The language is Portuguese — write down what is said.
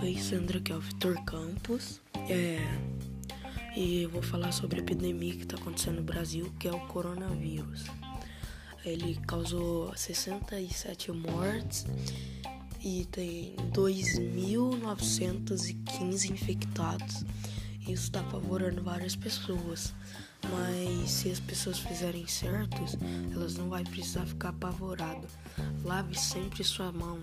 Oi Sandra, aqui é o Vitor Campos. É, e eu vou falar sobre a epidemia que está acontecendo no Brasil, que é o coronavírus. Ele causou 67 mortes e tem 2.915 infectados. Isso está apavorando várias pessoas. Mas se as pessoas fizerem certos, elas não vão precisar ficar apavoradas. Lave sempre sua mão.